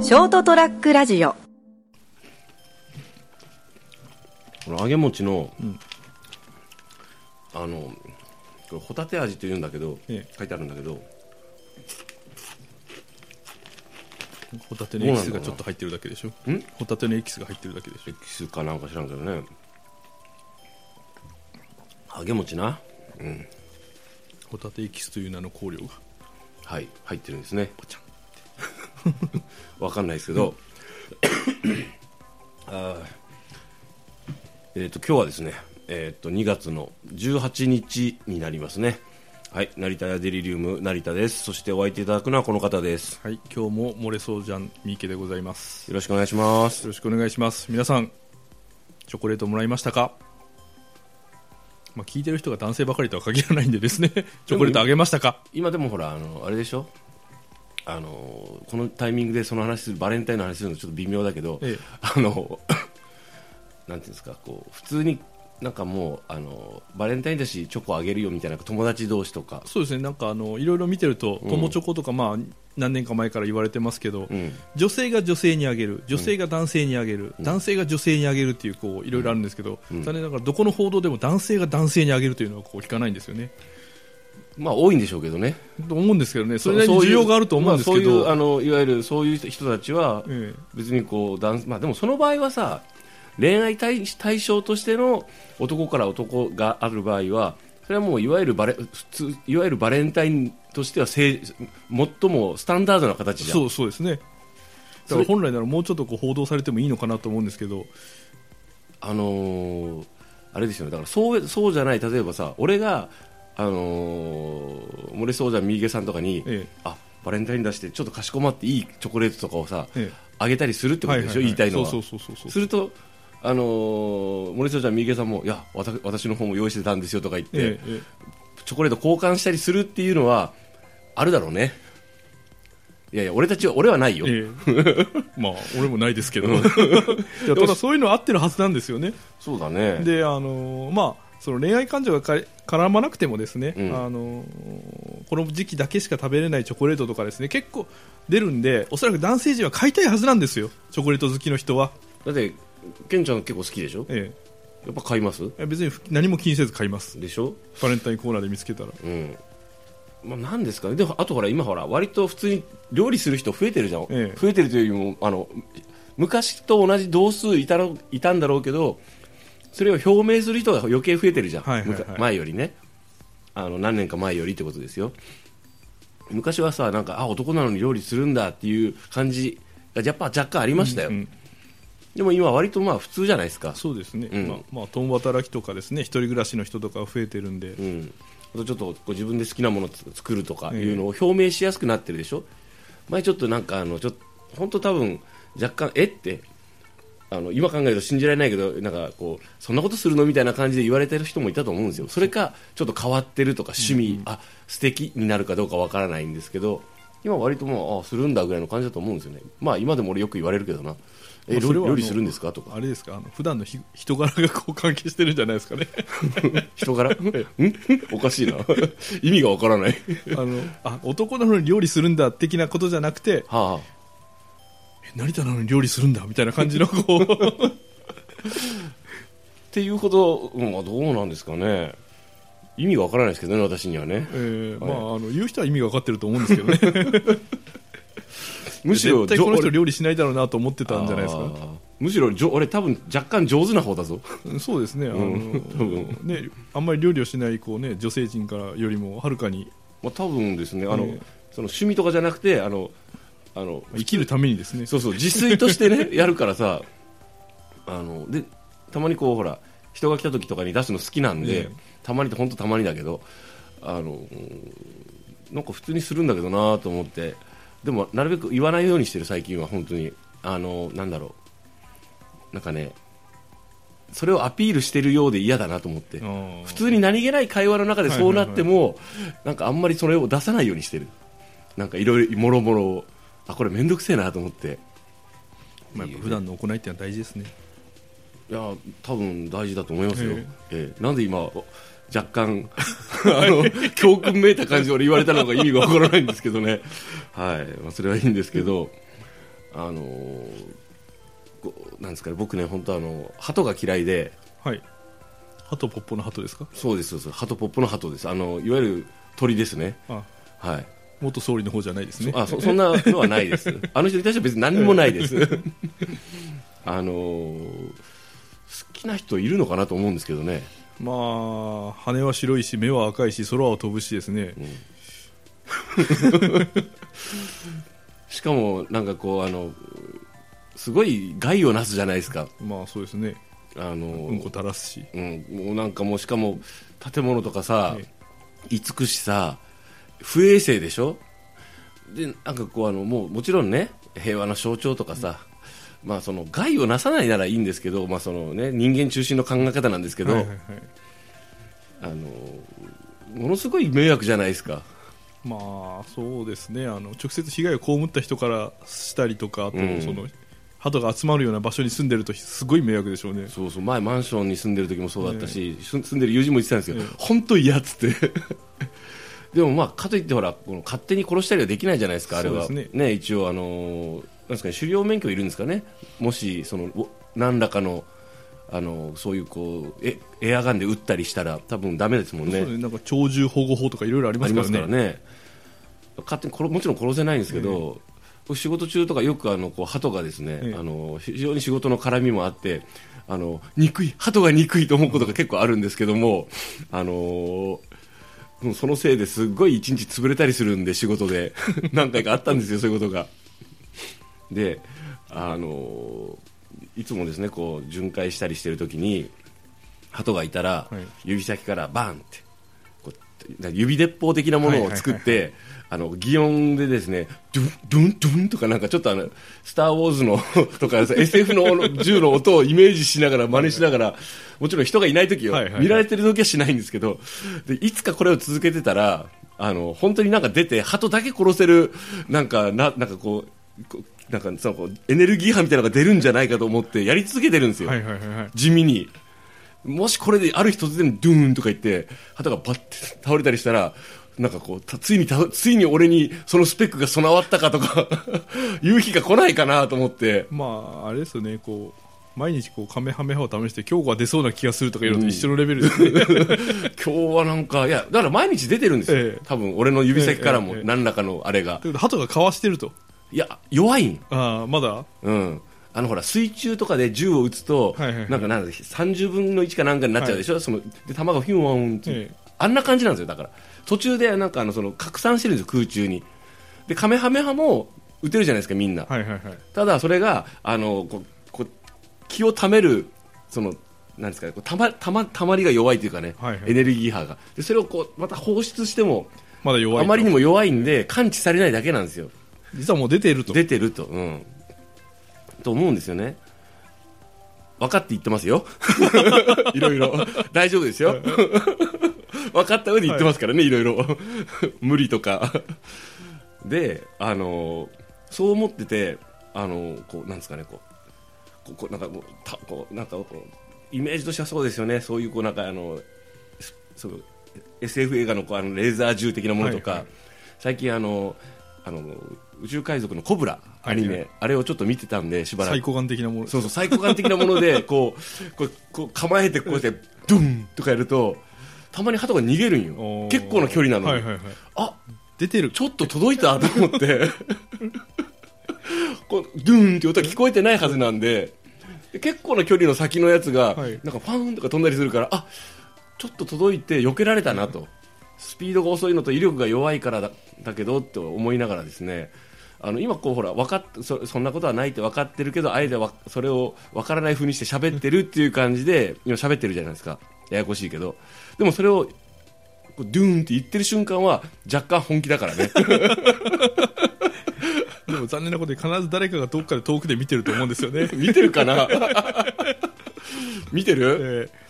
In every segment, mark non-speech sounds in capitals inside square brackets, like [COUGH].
ショートトラックラジオ。この揚げ餅の、あのこれホタテ味というんだけど、ええ。書いてあるんだけど。ホタテのエキスがちょっと入ってるだけでしょ？ん？ホタテのエキスが入ってるだけでしょ？エキスかなんか知らんけどね。揚げ餅な。うん。ホタテエキスという名の香料が。はい入ってるんですね [LAUGHS] わかんないですけど。[COUGHS] あー。えっ、と今日はですねえっ、と2月の18日になりますね。はい成田屋デリリウム成田です。そしてお相手いただくのはこの方です。はい今日も漏れそうじゃん三池でございます。よろしくお願いします。よろしくお願いします。皆さんチョコレートもらいましたか？まあ、聞いてる人が男性ばかりとは限らないんでですね。チョコレートあげましたか？今でもほらあのあれでしょ？あのこのタイミングでその話するバレンタインの話するのちょっと微妙だけど、ええ。あの [COUGHS] なんていうんですかこう普通になんかもうあのバレンタインだしチョコあげるよみたいな友達同士とか、そうですね。なんかあのいろいろ見てるとうん。友チョコとか、まあ、何年か前から言われてますけど、うん、女性が女性にあげる女性が男性にあげる、男性が女性にあげるっていうこういろいろあるんですけど、うん。残念ながらどこの報道でも男性が男性にあげるというのはこう聞かないんですよねまあ多いんでしょうけどね。と思うんですけどね。それなりに需要があると思うんですけまあそういうあどのいわゆるそういう人たちはえ別にこう男まあでもその場合はさ恋愛対対象としての男から男がある場合はそれはもういわゆるバレ普通いわゆるバレンタインとしては正最もスタンダードなえ形じゃん。そうそうですね。だから本来ならもうちょっとこう報道されてもいいのかなと思うんですけど。あのーあれですよね。だからそうそうじゃない例えばさ俺があのー漏れそうじゃん三池さんとかに、えあバレンタイン出してちょっとかしこまっていいチョコレートとかをさ、ええ。あげたりするってことでしょ、言いたいのは。そうそうそうそうすると、あのー、森下ちゃん、三池さんも、いや、私の方も用意してたんですよとか言って、えええチョコレート交換したりするっていうのは、あるだろうね。いやいや、俺たちは、俺はないよ。ええ。え [LAUGHS] まあ俺もないですけど。[LAUGHS] ただそういうの合ってるはずなんですよね。そうだね。であのまあその恋愛感情がか絡まなくてもですね、うん。あのこの時期だけしか食べれないチョコレートとかですね結構出るんでおそらく男性陣は買いたいはずなんですよ。チョコレート好きの人は、だって、ケンちゃん結構好きでしょ？えやっぱ買います？え、別に何も気にせず買います。でしょ？バレンタインコーナーで見つけたら。うん。まあ、なんですかね。でも、あとほら、今ほら、割と普通に料理する人増えてるじゃん。ええ。増えてるというよりも、あの、昔と同じ同数いたろいたんだろうけど、それを表明する人が余計増えてるじゃん。はいはいはい前よりね。あの、何年か前よりってことですよ。昔はさ、なんか、あ、男なのに料理するんだっていう感じが、やっぱ若干ありましたよ。うんでも今割とまあ普通じゃないですか。そうですね、うんまあまあ、共働きとかですね一人暮らしの人とか増えてるんで、うん、あとちょっとこう自分で好きなものを作るとかいうのを表明しやすくなってるでしょ、前ちょっとなんかあのちょっと本当多分若干えってあの今考えると信じられないけどなんかこうそんなことするのみたいな感じで言われてる人もいたと思うんですよ。それかちょっと変わってるとか趣味、あ素敵になるかどうかわからないんですけど今割ともうあするんだぐらいの感じだと思うんですよね。まあ今でも俺よく言われるけどな。え料理料理するんですか？とか。あれですか？あの普段のひ人柄がこう関係してるんじゃないですかね。[LAUGHS] 人柄？[LAUGHS] ん？おかしいな。[LAUGHS] 意味がわからない。あのあ男なのに料理するんだ的なことじゃなくてはあえ成田なのに料理するんだみたいな感じのこう。[LAUGHS] っていうほど、うんまあ、どうなんですかね。意味がわからないですけどね私にはね。えーまあ、あの言う人は意味が分かってると思うんですけどね。[LAUGHS] むしろ絶対この人料理しないだろうなと思ってたんじゃないですか。むしろじょ俺多分若干上手な方だぞ。うんそうですね。あの、うん多分。ねあんまり料理をしないこう、ね、女性陣からよりもはるかに。まあ多分ですね。あの、ええその趣味とかじゃなくてあのあの生きるためにですね。そうそう自炊としてね [LAUGHS] やるからさあのでたまにこうほら人が来た時とかに出すの好きなんで、ええ。たまにって本当たまにだけどあのうんなんか普通にするんだけどなと思ってでもなるべく言わないようにしてる最近は本当に。あのなんだろう。なんかねそれをアピールしてるようで嫌だなと思って。普普通に何気ない会話の中でそうなっても、なんかあんまりそれを出さないようにしてる。なんかいろいろもろもろをあこれ面倒くせえなと思って。まあ、やっぱ普段の行いってのは大事ですね。いや多分大事だと思いますよ、ええ。えなんで今若干 [LAUGHS] あの教訓めいた感じで俺言われたのが意味がわからないんですけどね。はい、まあ、それはいいんですけどあのなんですかね。僕ね本当あの鳩が嫌いで。はい。ハトポッポのハトですか？そうですそうです。鳩ポップの鳩です。あのいわゆる鳥ですね。あ。はい元総理の方じゃないですね。あそそんなのはないです。[LAUGHS] あの人に対しては別に何にもないです。[LAUGHS] あのー好きな人いるのかなと思うんですけどね。まあ羽は白いし目は赤いし空は飛ぶしですね、[LAUGHS] しかもなんかこうあのすごい害をなすじゃないですか。まあそうですね。あの、うんこ垂らすし。うん、もうなんかもうしかも建物とかさ、えいくしさ不衛生でしょ？でなんかこうあのもうもちろんね平和の象徴とかさ、まあその害をなさないならいいんですけど、まあそのね人間中心の考え方なんですけど、はいはいはい。あのものすごい迷惑じゃないですか。まあそうですね。あの直接被害を被った人からしたりとかあと、うん。その鳩が集まるような場所に住んでるとすごい迷惑でしょうね。そうそう前マンションに住んでる時もそうだったし、す住んでる友人も言ってたんですけど、ええ。本当嫌っつってでもまあかといってほらこの勝手に殺したりはできないじゃないですかあれはそうですね。一応あのーなんですかね狩猟免許いるんですかね。もしそのお何らかのあのそういうこうえエアガンで撃ったりしたら多分ダメですもんね。そうね。なんか鳥獣保護法とかいろいろありますすからね。勝手に殺もちろん殺せないんですけど、僕仕事中とかよくあのこう鳩がですね、ええ。あの非常に仕事の絡みもあってあの憎い鳩が憎いと思うことが結構あるんですけども、あのーもうそのせいですっごい一日潰れたりするんで仕事で。[LAUGHS] 何回かあったんですよそういうことが。であのーいつもですねこう巡回したりしてる時に鳩がいたら、はい。指先からバンって指鉄砲的なものを作って、はいはい。あの擬音でですねドゥンドゥンドゥンとかなんかちょっとあのスター・ウォーズの [LAUGHS] とか SF の銃の音をイメージしながら真似しながらもちろん人がいない時よ、はいはいはい。見られてる時はしないんですけどでいつかこれを続けてたらあの本当になんか出て鳩だけ殺せるなんかななんかこうなんかそのエネルギー波みたいなのが出るんじゃないかと思ってやり続けてるんですよ、はいはいはいはい。地味にもしこれである日突然ドゥーンとか言って鳩がバッて倒れたりしたらなんかこうたついにたついに俺にそのスペックが備わったかとか [LAUGHS] いう日が来ないかなと思って。まああれですよね。こう毎日こうカメハメハを試して今日は出そうな気がするとかいうのと一緒のレベルですね、[LAUGHS] 今日はなんかいやだから毎日出てるんですよ、ええ。多分俺の指先からもええええ何らかのあれが、ということで鳩がかわしてると。いや弱いん。ああまだ？うんあのほら水中とかで銃を撃つと、はいはいはい。なんかなんだっけ30分の1かなんかになっちゃうでしょ、そので弾がヒュンワンって、ええ。あんな感じなんですよだから。途中でなんかあのその拡散してるんですよ空中に。でカメハメハも撃てるじゃないですかみんな、はいはいはい。ただそれがあのこうこう気をためるそのなんですかねたまたまたまりが弱いというかね、はいはい。エネルギー波が。でそれをこうまた放出してもまだ弱いと。あまりにも弱いんで感知されないだけなんですよ。実はもう出ていると。出てると、うん、と思うんですよね。分かって言ってますよ。[LAUGHS] いろいろ。大丈夫ですよ。[LAUGHS] 分かった上で言ってますからね、い、ろいろ。無理とか。であのそう思っててあのこうなんですかねこうこうこうなんかもうたこうなんかこうイメージとしてはそうですよね。そういうこうなんかあのすそう SF 映画のこうあのレーザー銃的なものとか、はいはい。最近あのあの宇宙海賊のコブラアニメ、はい。はいあれをちょっと見てたんでしばらく。最高眼的なもの。そうそう最高感的なもので [LAUGHS] こうこうこう構えてこうやってドゥンとかやるとたまに鳩が逃げるんよ。結構な距離なのに、はいはいはい。あ出てる。ちょっと届いたと思って。[LAUGHS] こうドゥーンって音は聞こえてないはずなんで。で結構な距離の先のやつが、はい。なんかファーンとか飛んだりするからあちょっと届いて避けられたなとスピードが遅いのと威力が弱いからだだけどと思いながらですねあの今こうほら分かっそそんなことはないって分かってるけどあえてわそれを分からないふうにして喋ってるっていう感じで今喋ってるじゃないですか。ややこしいけど。でもそれをこうドゥーンって言ってる瞬間は若干本気だからね。[LAUGHS] でも残念なことに必ず誰かがどっかで遠くで見てると思うんですよね、[LAUGHS] 見てるかな？[LAUGHS] 見てる？えー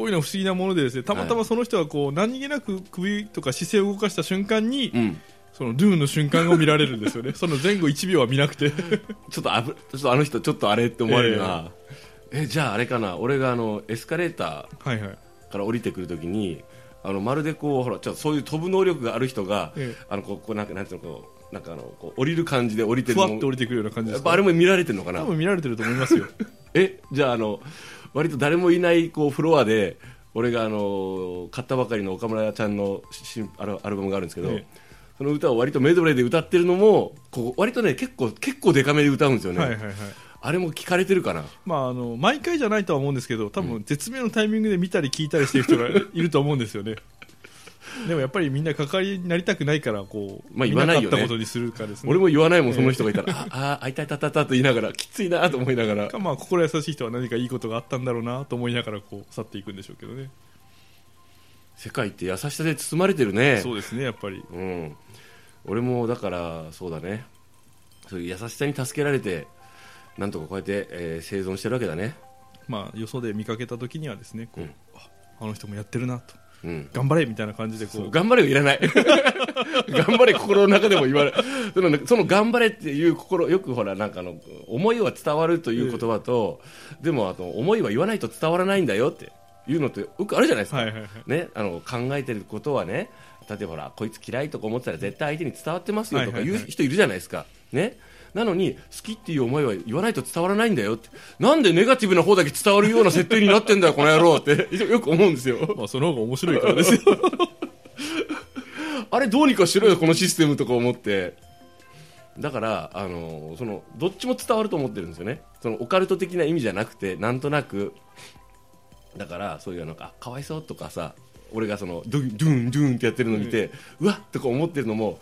こういうの不思議なものでですねたまたまその人がこう何気なく首とか姿勢を動かした瞬間に、うん。そのドゥーンの瞬間を見られるんですよね。[LAUGHS] その前後1秒は見なくて。ちょっとあぶちょっとあの人ちょっとあれって思われるな、えじゃああれかな。俺があのエスカレータはいはい。ーから降りてくるときにあのまるでこうほらちょっとそういう飛ぶ能力がある人が、えあのこうこうなんかなんていうのこうなんかあのこう降りる感じで降りてるふのわっと降りてくるような感じですかぱあれも見られてるのかな？多分見られてると思いますよ。[LAUGHS] えじゃああの割と誰もいないこうフロアで俺があの買ったばかりの岡村ちゃんの新アルアルバムがあるんですけど、ええ。その歌を割とメドレーで歌ってるのもこう割とね結構結構デカめで歌うんですよね、はいはいはい。あれも聞かれてるかな？まあ、あの毎回じゃないとは思うんですけど多分絶妙のタイミングで見たり聞いたりしてる人がいると思うんですよね [LAUGHS] [LAUGHS] でもやっぱりみんな関わりになりたくないからこう、まあ言わないよね。ことにするかですね。俺も言わないもんその人がいたら、ああ会いたいたたたと言いながらきついなと思いながらかまあ心優しい人は何かいいことがあったんだろうなと思いながらこう去っていくんでしょうけどね世界って優しさで包まれてるねそうですねやっぱりうん、俺もだからそうだねそういう優しさに助けられてなんとかこうやって、えー生存してるわけだねまあよそで見かけた時にはですねこう、うんああの人もやってるなとうん。頑張れみたいな感じでこそうう頑張れはいらない。[LAUGHS] 頑張れ心の中でも言われそのその頑張れっていう心よくほらなんかあの思いは伝わるという言葉と、でもあと思いは言わないと伝わらないんだよっていうのってよくあるじゃないですか、はいはいはい。ね、あの考えてることはね例えばほらこいつ嫌いとか思ってたら絶対相手に伝わってますよとか言う人いるじゃないですか、ね、なのに好きっていう思いは言わないと伝わらないんだよって。なんでネガティブな方だけ伝わるような設定になってんだよこの野郎って。[LAUGHS] よく思うんですよ。まあ、その方が面白いからですよ。[LAUGHS] あれどうにかしろよこのシステムとか思って。だからあのそのどっちも伝わると思ってるんですよね。そのオカルト的な意味じゃなくてなんとなく。だからそういうのかかわいそうとかさ俺がそのドゥンドゥンドゥンってやってるのを見て、うわっとか思ってるのも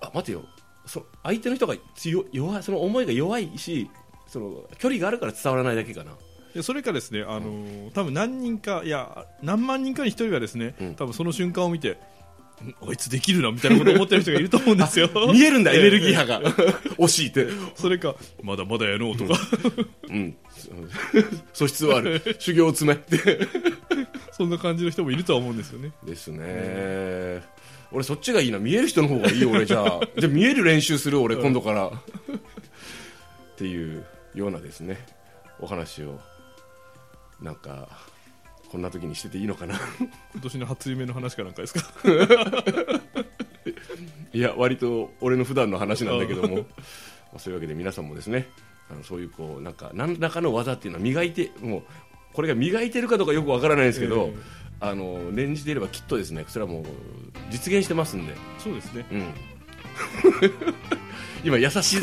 あ待てよそ相手の人が強弱いその思いが弱いしその距離があるから伝わらないだけかな。でそれかですね、あのー多分何人かいや何万人かに一人がですね、うん。多分その瞬間を見てんあいつできるなみたいなことを思ってる人がいると思うんですよ。[LAUGHS] 見えるんだ [LAUGHS] エネルギーえ波が。[LAUGHS] 惜しいって。えそれかまだまだやろうとか、うん。素質はある。修行を詰めって。そんな感じの人もいるとは思うんですよね。ですね、俺そっちがいいな。見える人の方がいいよ俺じゃあ。[LAUGHS] じゃあ見える練習する俺今度から。っていうようなですね。お話をなんかこんな時にしてていいのかな。今年の初夢の話かなんかですか？[LAUGHS] いや割と俺の普段の話なんだけども。[LAUGHS] まあそういうわけで皆さんもですねあのそういうこうなんか何らかの技っていうのは磨いてもうこれが磨いてるかどうかよくわからないんですけど、えあの念じていればきっとですねそれはもう実現してますんで。そうですね。うん。[LAUGHS] 今優しい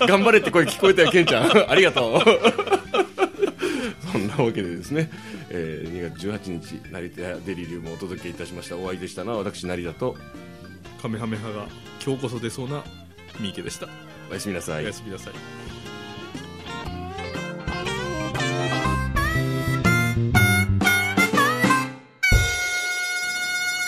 頑張れって声聞こえたよケンちゃん。[LAUGHS] ありがとう。[LAUGHS] そんなわけでですね、えー2月18日成田デリリウムをお届けいたしました。お相手したのは私成田とカメハメハが今日こそ出そうな三池でした、おやすみなさい。おやすみなさい